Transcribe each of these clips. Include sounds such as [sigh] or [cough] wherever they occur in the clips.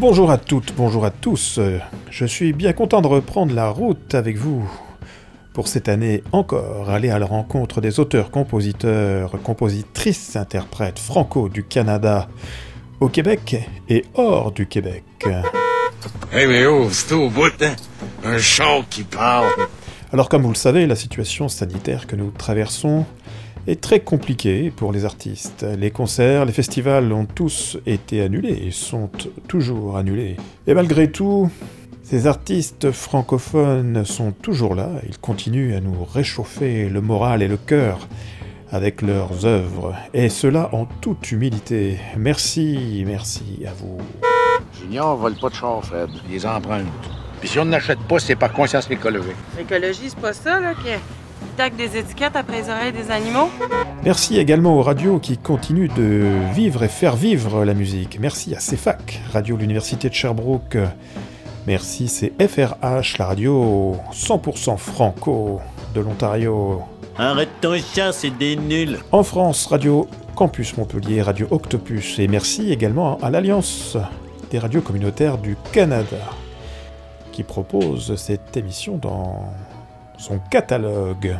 Bonjour à toutes, bonjour à tous. Je suis bien content de reprendre la route avec vous pour cette année encore, aller à la rencontre des auteurs, compositeurs, compositrices, interprètes franco du Canada, au Québec et hors du Québec. Hey mais oh, c'est au bout, hein? Un chant qui parle. Alors comme vous le savez, la situation sanitaire que nous traversons est très compliquée pour les artistes. Les concerts, les festivals ont tous été annulés et sont toujours annulés. Et malgré tout, ces artistes francophones sont toujours là, ils continuent à nous réchauffer le moral et le cœur avec leurs œuvres, et cela en toute humilité. Merci, merci à vous. Junior vole pas de char, Fred. Il les emprunte. Puis si on n'achète pas, c'est par conscience écologique. L'écologie, c'est pas ça, là, qui tac des étiquettes après les oreilles des animaux? Merci également aux radios qui continuent de vivre et faire vivre la musique. Merci à CEFAC, Radio de l'Université de Sherbrooke. Merci, c'est FRH, la radio 100% franco de l'Ontario. Arrête ton chat, c'est des nuls. En France, Radio Campus Montpellier, Radio Octopus. Et merci également à l'Alliance des radios communautaires du Canada qui propose cette émission dans son catalogue.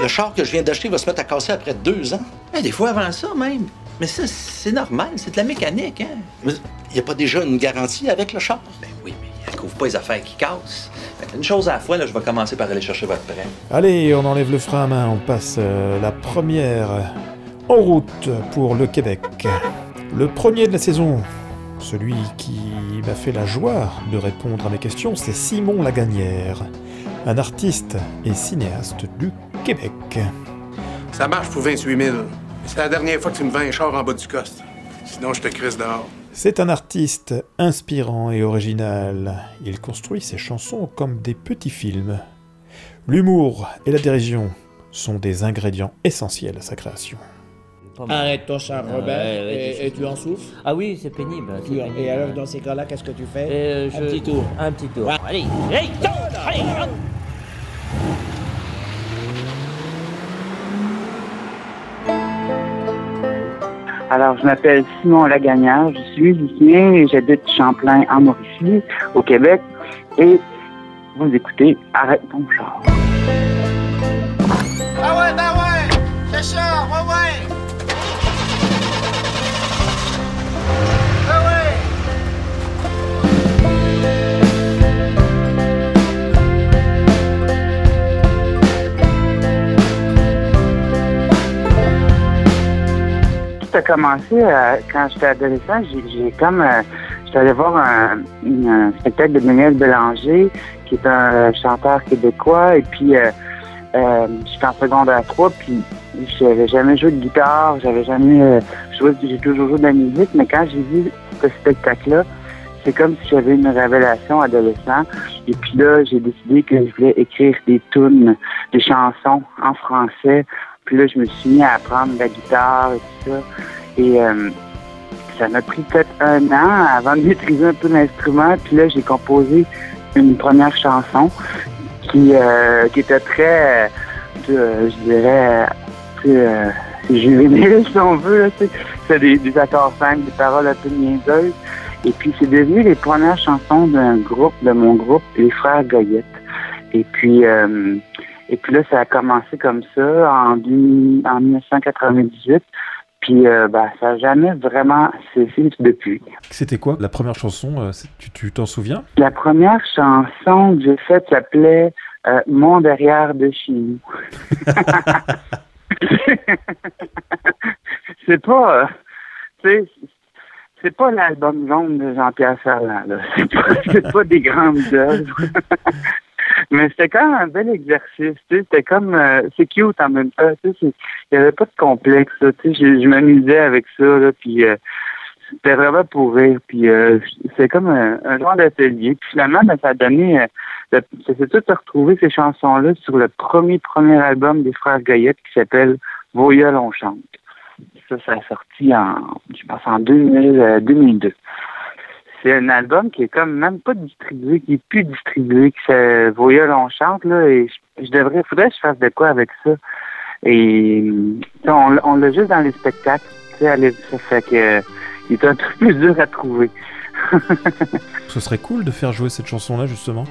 Le char que je viens d'acheter va se mettre à casser après deux ans. Eh, des fois avant ça même. Mais ça, c'est normal, c'est de la mécanique, hein? Il n'y a pas déjà une garantie avec le char? Ben oui, mais elle couvre pas les affaires qui cassent. Une chose à la fois, là, je vais commencer par aller chercher votre prêt. Allez, on enlève le frein à main, on passe euh, la première en route pour le Québec. Le premier de la saison, celui qui m'a fait la joie de répondre à mes questions, c'est Simon Lagagnère, un artiste et cinéaste du Québec. Ça marche pour 28 000. C'est la dernière fois que tu me vends un char en bas du coste. Sinon, je te crisse dehors. C'est un artiste inspirant et original. Il construit ses chansons comme des petits films. L'humour et la dérision sont des ingrédients essentiels à sa création. Arrête ton char, Robert, ouais, ouais, et, tu en souffles. Ah oui, c'est pénible. Tu- pénible. Et alors, dans ces cas-là, qu'est-ce que tu fais? Euh, Un petit tour. Un petit tour. Ouais. Allez, allez. Alors, je m'appelle Simon Lagagnère, je suis musicien et j'habite Champlain en Mauricie, au Québec. Et vous écoutez Arrête ton char. Ah ouais, ben ouais! Ça, ouais, ouais! A commencé euh, quand j'étais adolescent. J'ai comme. euh, j'étais allé voir un, un spectacle de Daniel Bélanger, qui est un chanteur québécois. Et puis, euh, euh, j'étais en secondaire 3, puis j'avais jamais joué de guitare, j'avais jamais euh, joué, j'ai toujours joué de la musique, mais quand j'ai vu ce spectacle-là, c'est comme si j'avais une révélation adolescent. Et puis là, j'ai décidé que je voulais écrire des tunes, des chansons en français. Puis là, je me suis mis à apprendre la guitare et tout ça. Et euh, ça m'a pris peut-être un an avant de maîtriser un peu l'instrument. Puis là, j'ai composé une première chanson qui, euh, qui était très, euh, je dirais, euh, juvénile, [laughs] si on veut. C'est des, des accords simples, des paroles un peu niaiseuses. Et puis, c'est devenu les premières chansons d'un groupe, de mon groupe, les Frères Goyette. Et puis, euh, et puis là, ça a commencé comme ça en, deux- en 1998. Puis, euh, ben, ça n'a jamais vraiment cessé depuis. C'était quoi la première chanson euh, Tu t'en souviens? La première chanson que j'ai faite s'appelait euh, Mon derrière de chez nous. [laughs] c'est pas, euh, tu sais, c'est pas l'album jaune de Jean-Pierre Ferland. là. C'est pas, c'est pas des grandes œuvres. Mais c'était quand même un bel exercice. tu sais. C'était comme, euh, c'est cute en même temps. tu sais, Il n'y avait pas de complexe. tu sais. Je, m'amusais avec ça. Là, puis euh, c'était vraiment pour rire. Puis euh, c'est comme un, un genre d'atelier. Puis finalement, ben, ça a donné, euh, ça s'est tout retrouvé ces chansons-là sur le premier premier album des Frères Goyette qui s'appelle Voyelle on chante. Ça, ça a sorti en, je pense, en 2000, euh, 2002. C'est un album qui est comme même pas distribué, qui est plus distribué, que c'est Voyelle on chante, là, et je, je devrais, faudrait que je fasse de quoi avec ça. Et, on, on l'a juste dans les spectacles, tu sais, ça fait que, il est un peu [laughs] plus dur à trouver. [laughs] Ce serait cool de faire jouer cette chanson-là, justement.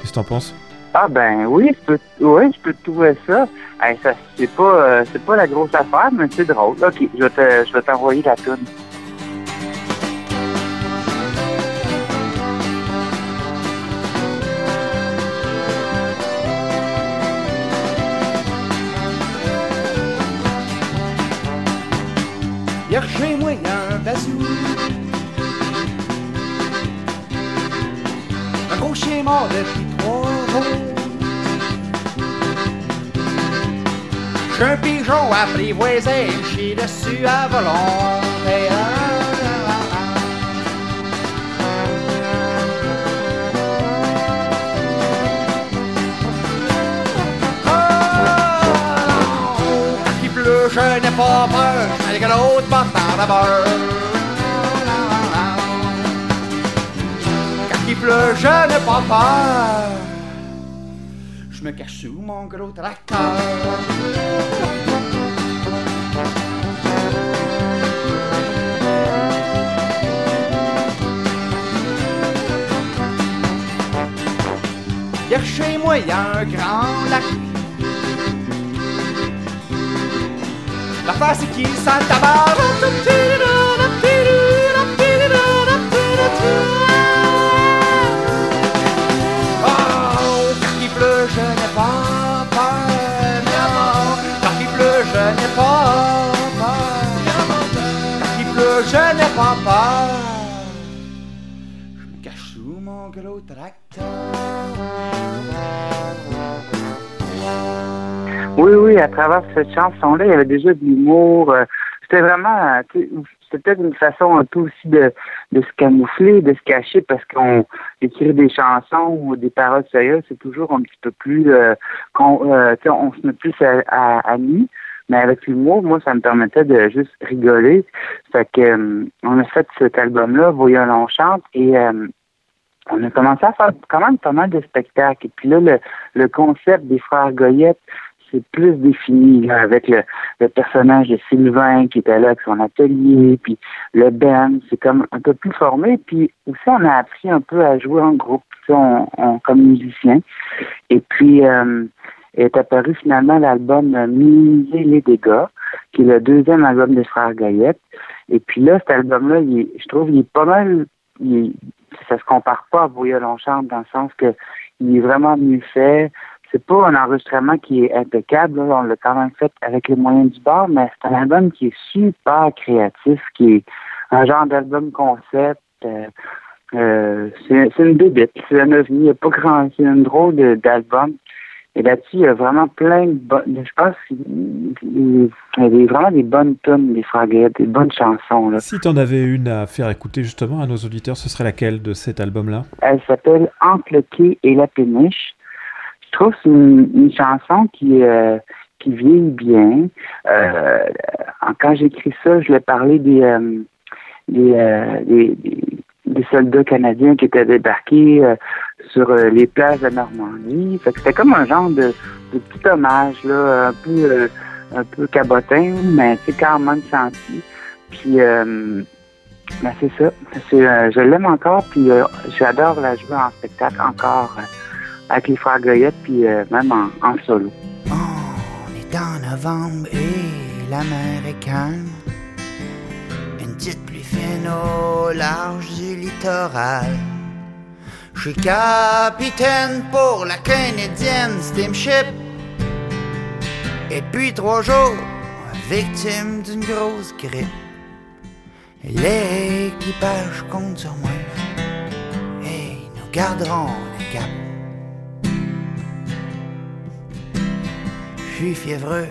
Qu'est-ce que t'en penses? Ah ben oui, je peux, oui, je peux trouver ça. Hey, ça c'est pas, euh, c'est pas la grosse affaire, mais c'est drôle. Ok, je vais te- je vais t'envoyer la tune. Jours. J'suis un pigeon apprivoisé, j'suis dessus à volonté. Quand il pleut, je n'ai pas peur, avec l'autre bâtard. Quand il je n'ai pas peur. Je me cache sous mon gros tracteur. Hier chez moi, y a un grand lac. La face qui sent le mon gros tracteur. Oui, oui, à travers cette chanson-là, il y avait déjà de l'humour. euh, C'était vraiment, euh, c'était peut-être une façon un peu aussi de, se camoufler, de se cacher, parce qu'on écrit des chansons ou des paroles sérieuses, c'est toujours un petit peu plus, euh, qu'on, euh, sais, on se met plus à, à, à nu. Mais avec l'humour, moi, ça me permettait de juste rigoler. Fait que, euh, on a fait cet album-là, Voyons l'on chante, et euh, on a commencé à faire quand même pas mal de spectacles. Et puis là, le, le concept des frères Goyette, c'est plus défini là, avec le, le personnage de Sylvain qui était là avec son atelier, puis le Ben, c'est comme un peu plus formé. Puis aussi, on a appris un peu à jouer en groupe, on, on- comme musicien. Et puis, euh, est apparu finalement l'album Minimiser les dégâts, qui est le deuxième album des frères Goyette. Et puis là, cet album-là, je trouve il est pas mal, il ça se compare pas à Voyons l'on chante dans le sens que il est vraiment mieux fait. C'est pas un enregistrement qui est impeccable, là. on l'a quand même fait avec les moyens du bord, mais c'est un album qui est super créatif, qui est un genre d'album concept. euh, euh, c'est une bébête, c'est un ovni, il n'y a pas grand, c'est une drôle d'album. Et là-dessus, il y a vraiment plein de bonnes, je pense qu'il il y a vraiment des bonnes tonnes, des frères des bonnes chansons, là. Si t'en avais une à faire écouter justement à nos auditeurs, ce serait laquelle de cet album-là? Elle s'appelle Entre le quai et la péniche. Je trouve que c'est une, une chanson qui, euh, qui vieillit bien. Euh, quand j'écris ça, je l'ai parlé des, euh, des, euh, des, des- des soldats canadiens qui étaient débarqués euh, sur euh, les plages de Normandie. C'était comme un genre de, petit hommage, là, un peu, euh, un peu cabotin, mais c'est quand même senti. Puis, ben, c'est ça. Je l'aime encore, puis j'adore la jouer en spectacle encore avec les frères Goyette, puis même en, solo. On est en novembre et la. Petite pluie fine au large du littoral. Je suis capitaine pour la canadienne steamship. Et depuis trois jours, victime d'une grosse grippe. L'équipage compte sur moi. Et nous garderons le cap. Je suis fiévreux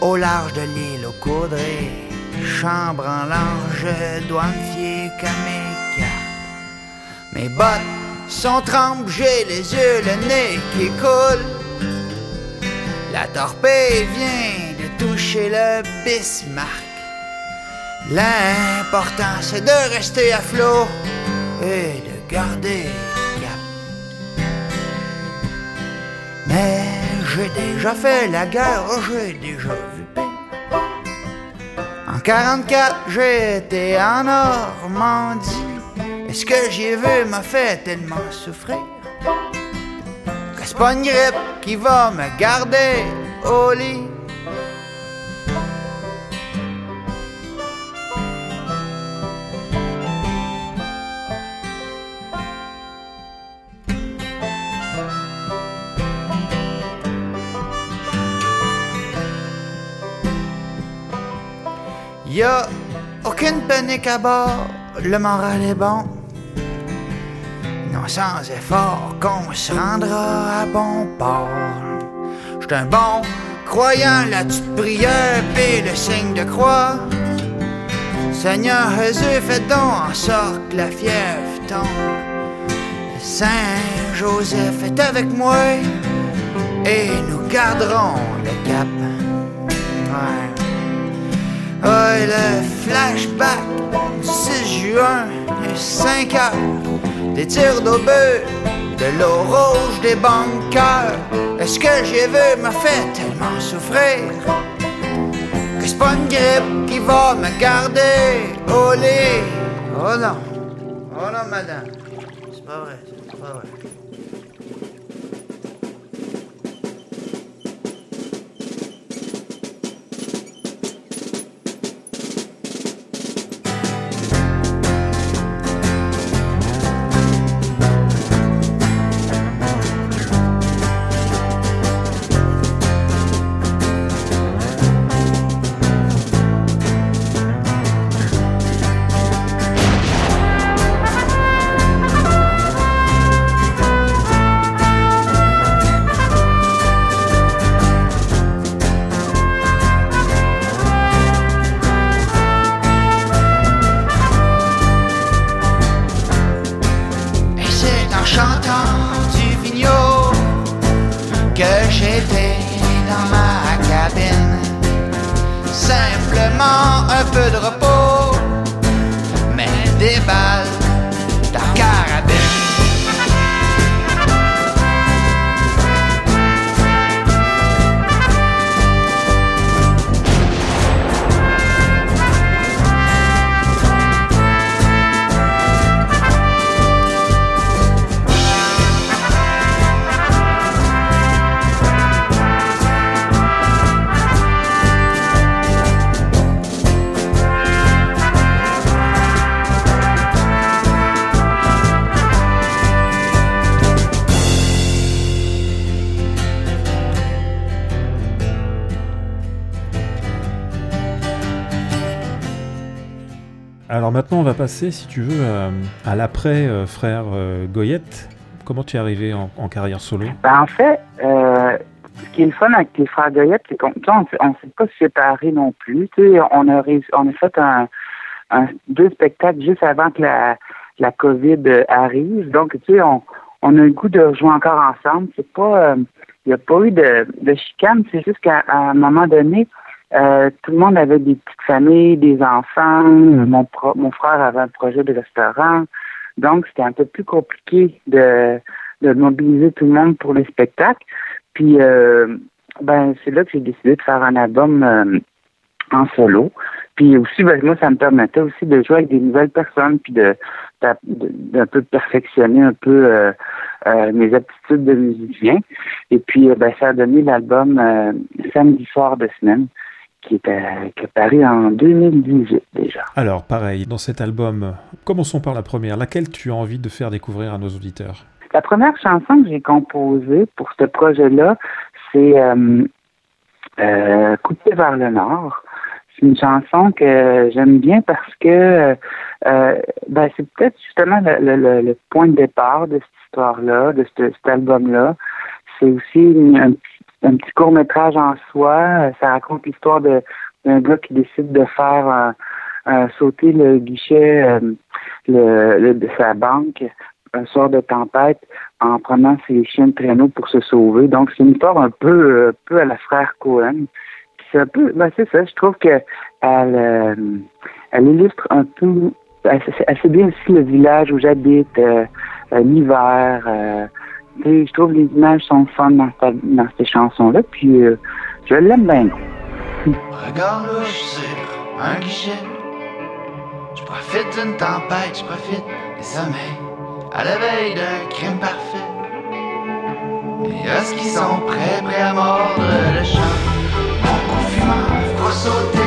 au large de l'île au Coudray. Chambre en large, je dois me fier qu'à mes cartes. Mes bottes sont trempes, j'ai les yeux, le nez qui coule. La torpille vient de toucher le Bismarck. L'important c'est de rester à flot et de garder le cap. Mais j'ai déjà fait la guerre, j'ai déjà 44, j'étais en Normandie. Est-ce que j'ai vu m'a fait tellement souffrir? Que c'est pas une grippe qui va me garder au lit? Y a aucune panique à bord, le moral est bon. Non, sans effort qu'on se rendra à bon port. J'suis un bon croyant, la petite prière pis le signe de croix. Seigneur Jésus, fais donc en sorte que la fièvre tombe. Saint Joseph est avec moi et nous garderons le cap. Oh, le flashback du 6 juin, 5 heures, des tirs d'obus, de l'eau rouge des banqueurs. Est-ce que j'ai vu m'a fait tellement souffrir? Que c'est pas une grippe qui va me garder au lit? Oh non, oh non, madame, c'est pas vrai, c'est pas vrai. Simplement un peu de repos, maintenant, on va passer, si tu veux, à, à l'après euh, frère euh, Goyette. Comment tu es arrivé en, carrière solo? Ben, en fait, euh, ce qui est le fun avec les frères Goyette, c'est qu'on on, s'est- pas séparés non plus. On a on a fait un, deux spectacles juste avant que la, la COVID euh, arrive. Donc, tu sais, on, on a le goût de jouer encore ensemble. Euh, il n'y a pas eu de, de chicane. C'est juste qu'à un moment donné, euh, tout le monde avait des petites familles, des enfants. Mon, pro- mon frère avait un projet de restaurant. Donc, c'était un peu plus compliqué de, de mobiliser tout le monde pour les spectacles. Puis, euh, ben, c'est là que j'ai décidé de faire un album euh, en solo. Puis aussi, ben, moi, ça me permettait aussi de jouer avec des nouvelles personnes, puis de d'un peu perfectionner un peu euh, euh, mes aptitudes de musicien. Et puis, euh, ben, ça a donné l'album euh, Samedi soir de semaine, qui est, euh, qui est paru en 2018 déjà. Alors, pareil, dans cet album, commençons par la première. Laquelle tu as envie de faire découvrir à nos auditeurs? La première chanson que j'ai composée pour ce projet-là, c'est euh, euh, Coupé vers le Nord. C'est une chanson que j'aime bien parce que euh, ben, c'est peut-être justement le, le- le- le point de départ de cette histoire-là, de ce- cet album-là. C'est aussi une- un, petit- un petit court-métrage en soi. Ça raconte l'histoire d'un gars qui décide de faire euh, euh, sauter le guichet euh, de sa banque un soir de tempête en prenant ses chiens de traîneau pour se sauver. Donc, c'est une histoire un peu, à la frère Cohen. C'est un peu, ben c'est ça, je trouve que elle, elle illustre un peu assez, assez bien aussi le village où j'habite, l'hiver. Sais, je trouve les images sont fun dans, dans ces chansons-là, puis euh, je l'aime bien. Regarde louche sur un guichet. Je Je profite d'une tempête, je profite des sommets, à la veille d'un crime parfait. Et à ce qui sont prêts, prêts à mordre le champ. Mon fumant, faut sauter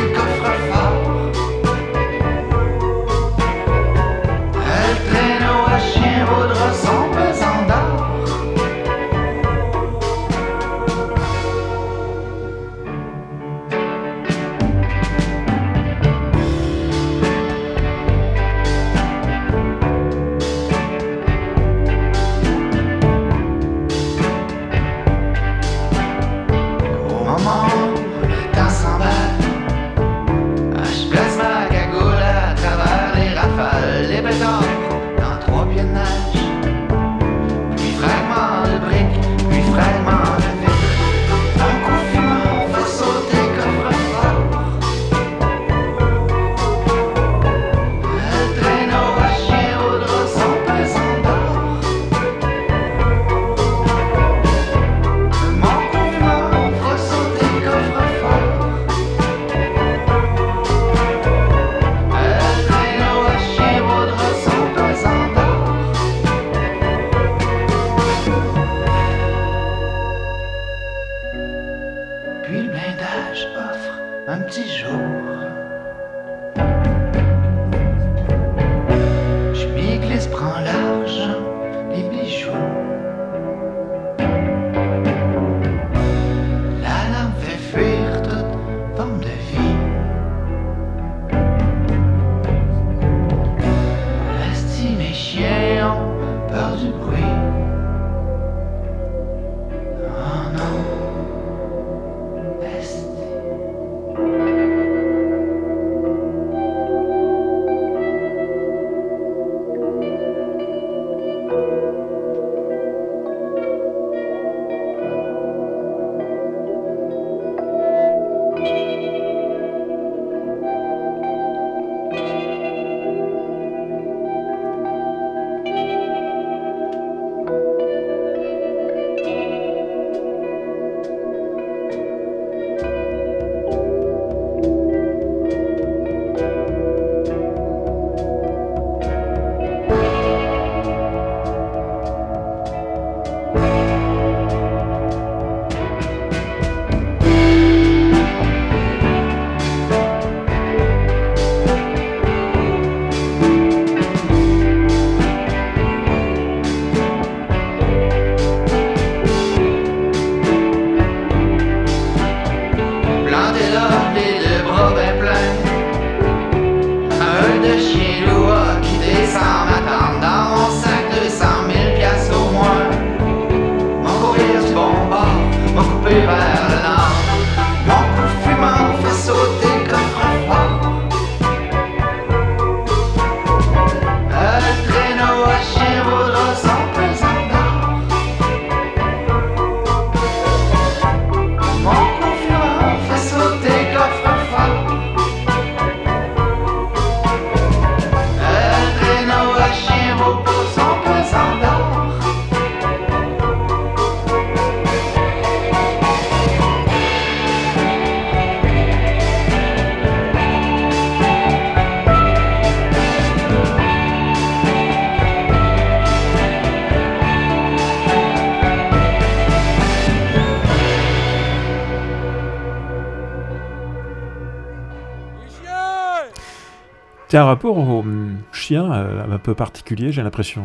Tiens, un rapport au hum, chien euh, un peu particulier, j'ai l'impression.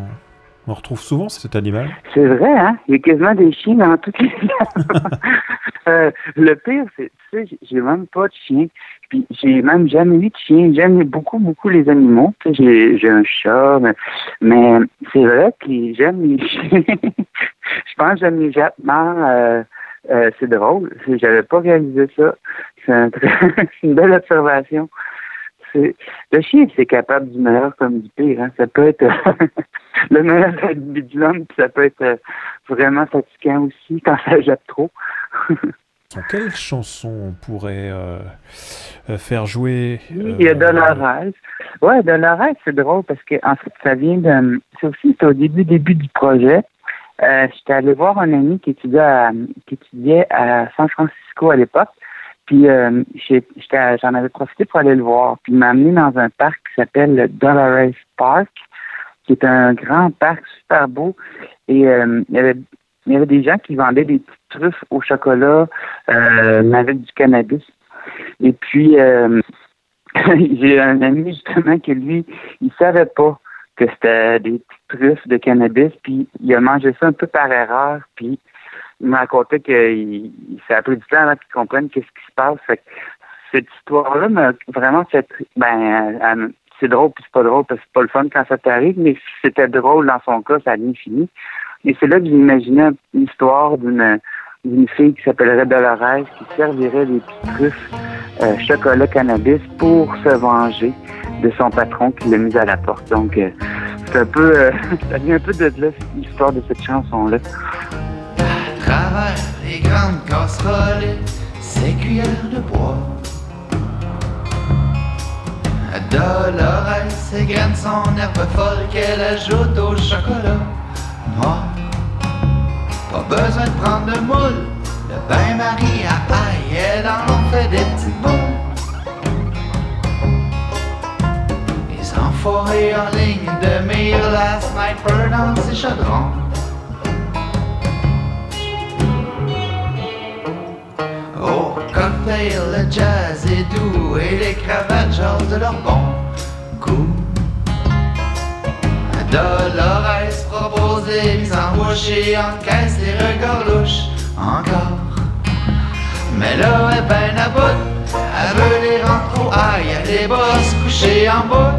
On retrouve souvent cet animal. C'est vrai, hein? Il y a quasiment des chiens dans toutes les [laughs] euh, Le pire, c'est, tu sais, j'ai même pas de chien. Puis j'ai même jamais eu de chien. J'aime beaucoup, beaucoup les animaux. J'ai, j'ai un chat, mais, c'est vrai que j'aime les [laughs] chiens. Je pense que j'aime les jappements. Euh, euh, c'est drôle. J'avais pas réalisé ça. C'est, un [laughs] une belle observation. C'est- Le chien, c'est capable du meilleur comme du pire. Hein. Ça peut être [laughs] le meilleur ennemi de l'homme, puis ça peut être euh, vraiment fatigant aussi quand ça jappe trop. Quelle chanson on pourrait euh, euh, faire jouer euh, Il y a Dolores. Ouais, Dolores, c'est drôle parce que en fait, ça vient de. C'est aussi au début, début du projet. Euh, J'étais allé voir un ami qui étudiait à, qui étudiait à San Francisco à l'époque. Puis euh, j'en avais profité pour aller le voir. Puis il m'a amené dans un parc qui s'appelle le Dolores Park, qui est un grand parc super beau. Et euh, il y avait il y avait des gens qui vendaient des petites truffes au chocolat euh, avec du cannabis. Et puis euh, [laughs] j'ai un ami justement que lui, il savait pas que c'était des petites truffes de cannabis, puis il a mangé ça un peu par erreur, puis m'a raconté qu'il il, ça a pris du temps avant qu'il comprenne qu'est-ce qui se passe. Cette histoire-là m'a vraiment fait ben c'est drôle puis c'est pas drôle parce que c'est pas le fun quand ça t'arrive, mais c'était drôle dans son cas, ça a bien fini. Et c'est là que j'imaginais une histoire d'une d'une fille qui s'appellerait Dolores qui servirait des petites truffes euh, chocolat cannabis pour se venger de son patron qui l'a mise à la porte. Donc euh, c'est un peu euh, [laughs] ça vient un peu de là l'histoire de cette chanson-là. À les grandes casseroles, et ses cuillères de bois. Dolores égrène son herbe folle qu'elle ajoute au chocolat noir. Pas besoin de prendre de moule, le bain-marie à paille, elle en fait des petites boules. Les enfoirés en ligne de mire la sniper dans ses chaudrons. Cocktail, le jazz est doux et les cravates jasent de leur bon coup. Dolores propose des mises en bouche et encaisse les regards louches encore. Mais là, elle ben à bout, elle veut les rendre au aïe, elle les couchés en bas.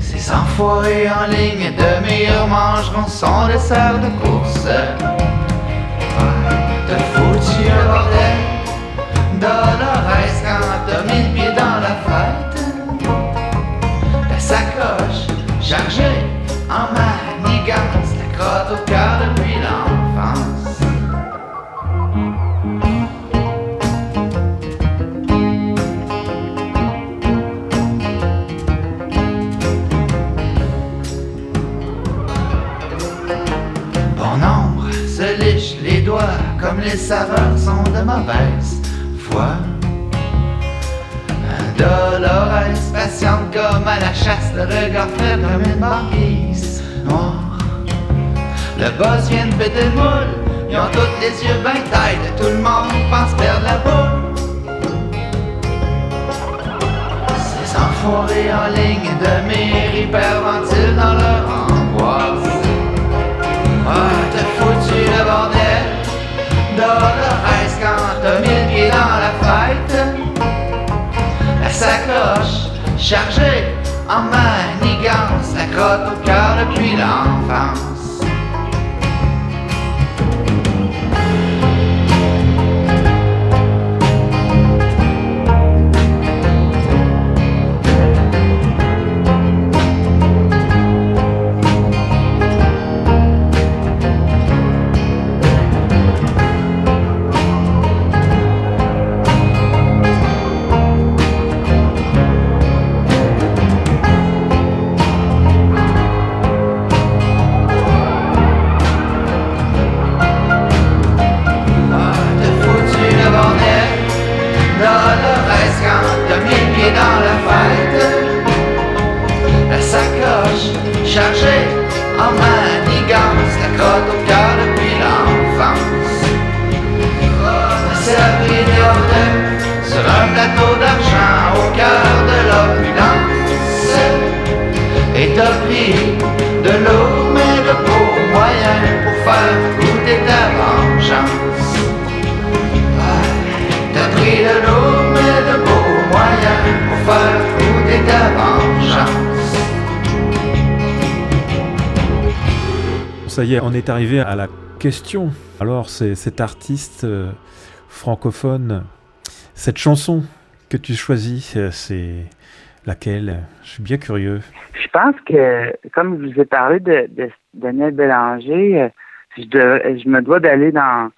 Ces enfoirés en ligne de meilleurs mangeront son dessert de course. T'as foutu un bordel les saveurs sont de mauvaise foi. Dolores patiente comme à la chasse, le regard fait comme une banquise noire. Le boss vient de péter le moule, ils ont tous les yeux ben têtes, tout le monde pense perdre la boule. Ces enfoirés en ligne de mire hyperventilent dans leur angoisse. Ah, t'as foutu le bordel Dolores quand t'as mis le pied dans la fête. La sacoche chargée en manigance La crotte au cœur depuis l'enfance est, arrivé à la question. Alors, c'est cet artiste euh, francophone, cette chanson que tu choisis, euh, c'est laquelle? Je suis bien curieux. Je pense que, comme je vous ai parlé de, Daniel Bélanger, euh, je, me dois d'aller dans,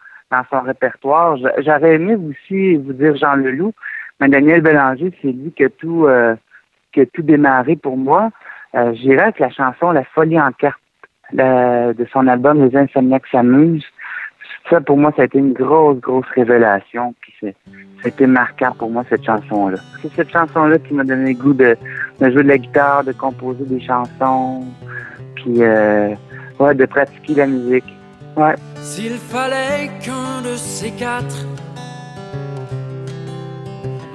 son répertoire. J'aurais aimé aussi vous dire Jean Leloup, mais Daniel Bélanger, c'est lui qui a tout, a tout démarré pour moi. Euh, J'irai avec la chanson La folie en carte de son album Les Insomniaques s'amusent. ça, pour moi, ça a été une grosse, grosse révélation. Puis c'était marquant pour moi, cette chanson-là. C'est cette chanson-là qui m'a donné le goût de, de, jouer de la guitare, de composer des chansons, puis euh, ouais, de pratiquer la musique. Ouais. S'il fallait qu'un de ces quatre,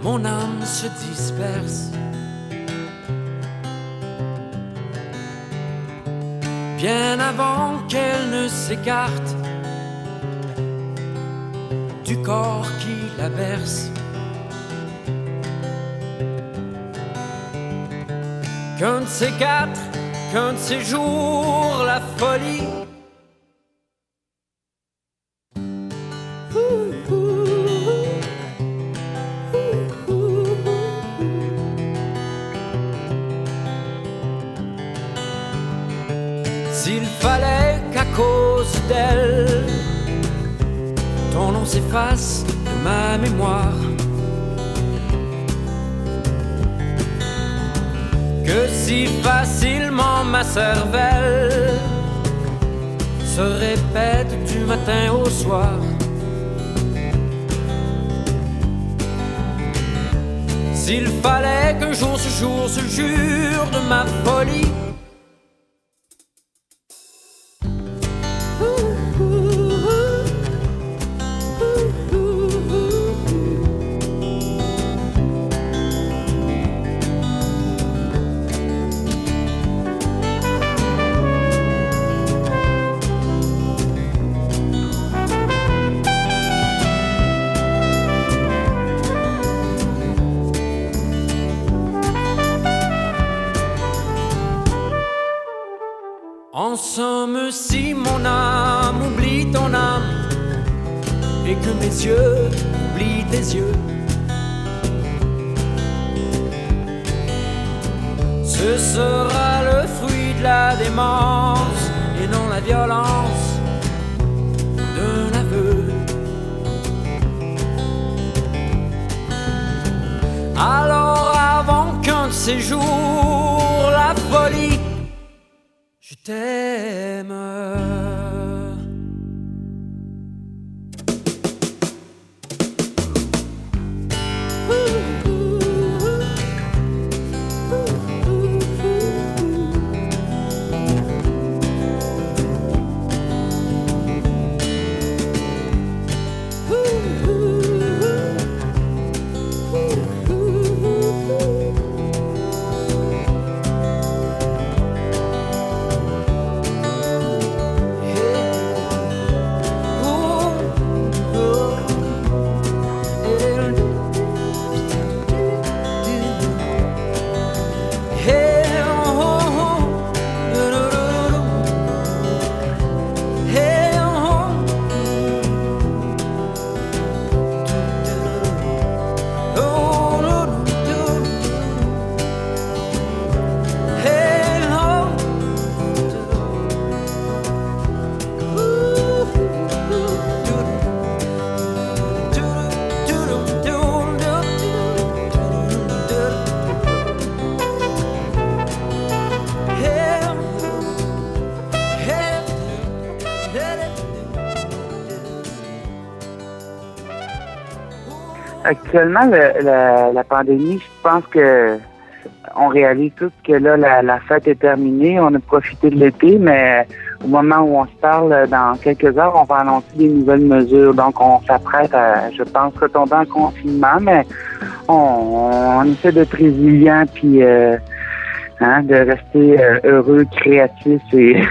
mon âme se disperse. Bien avant qu'elle ne s'écarte du corps qui la berce. Qu'un de ces quatre, qu'un de ces jours, la folie. Jour se jure de ma folie. Alors avant qu'un de ces jours la folie je t'aime. Actuellement, le- la, pandémie, je pense que on réalise tous que là, la, fête est terminée. On a profité de l'été, mais au moment où on se parle, dans quelques heures, on va annoncer des nouvelles mesures. Donc, on s'apprête à, je pense, retomber en confinement, mais on, essaie d'être résilient puis euh, hein, de rester euh, heureux, créatif et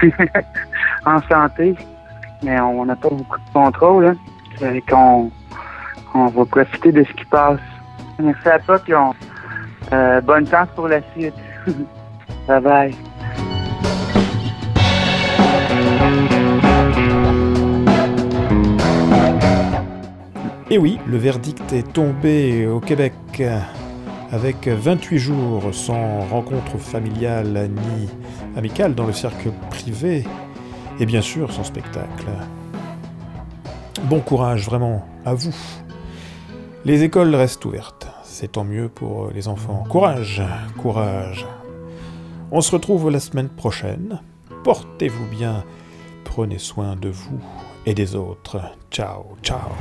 [laughs] en santé. Mais on n'a pas beaucoup de contrôle. Hein. On va profiter de ce qui passe. Merci à toi, puis euh, bonne chance pour la suite. [laughs] bye bye. Et oui, le verdict est tombé au Québec avec 28 jours sans rencontre familiale ni amicale dans le cercle privé et bien sûr sans spectacle. Bon courage vraiment à vous. Les écoles restent ouvertes, c'est tant mieux pour les enfants. Courage, courage. On se retrouve la semaine prochaine. Portez-vous bien, prenez soin de vous et des autres. Ciao, ciao.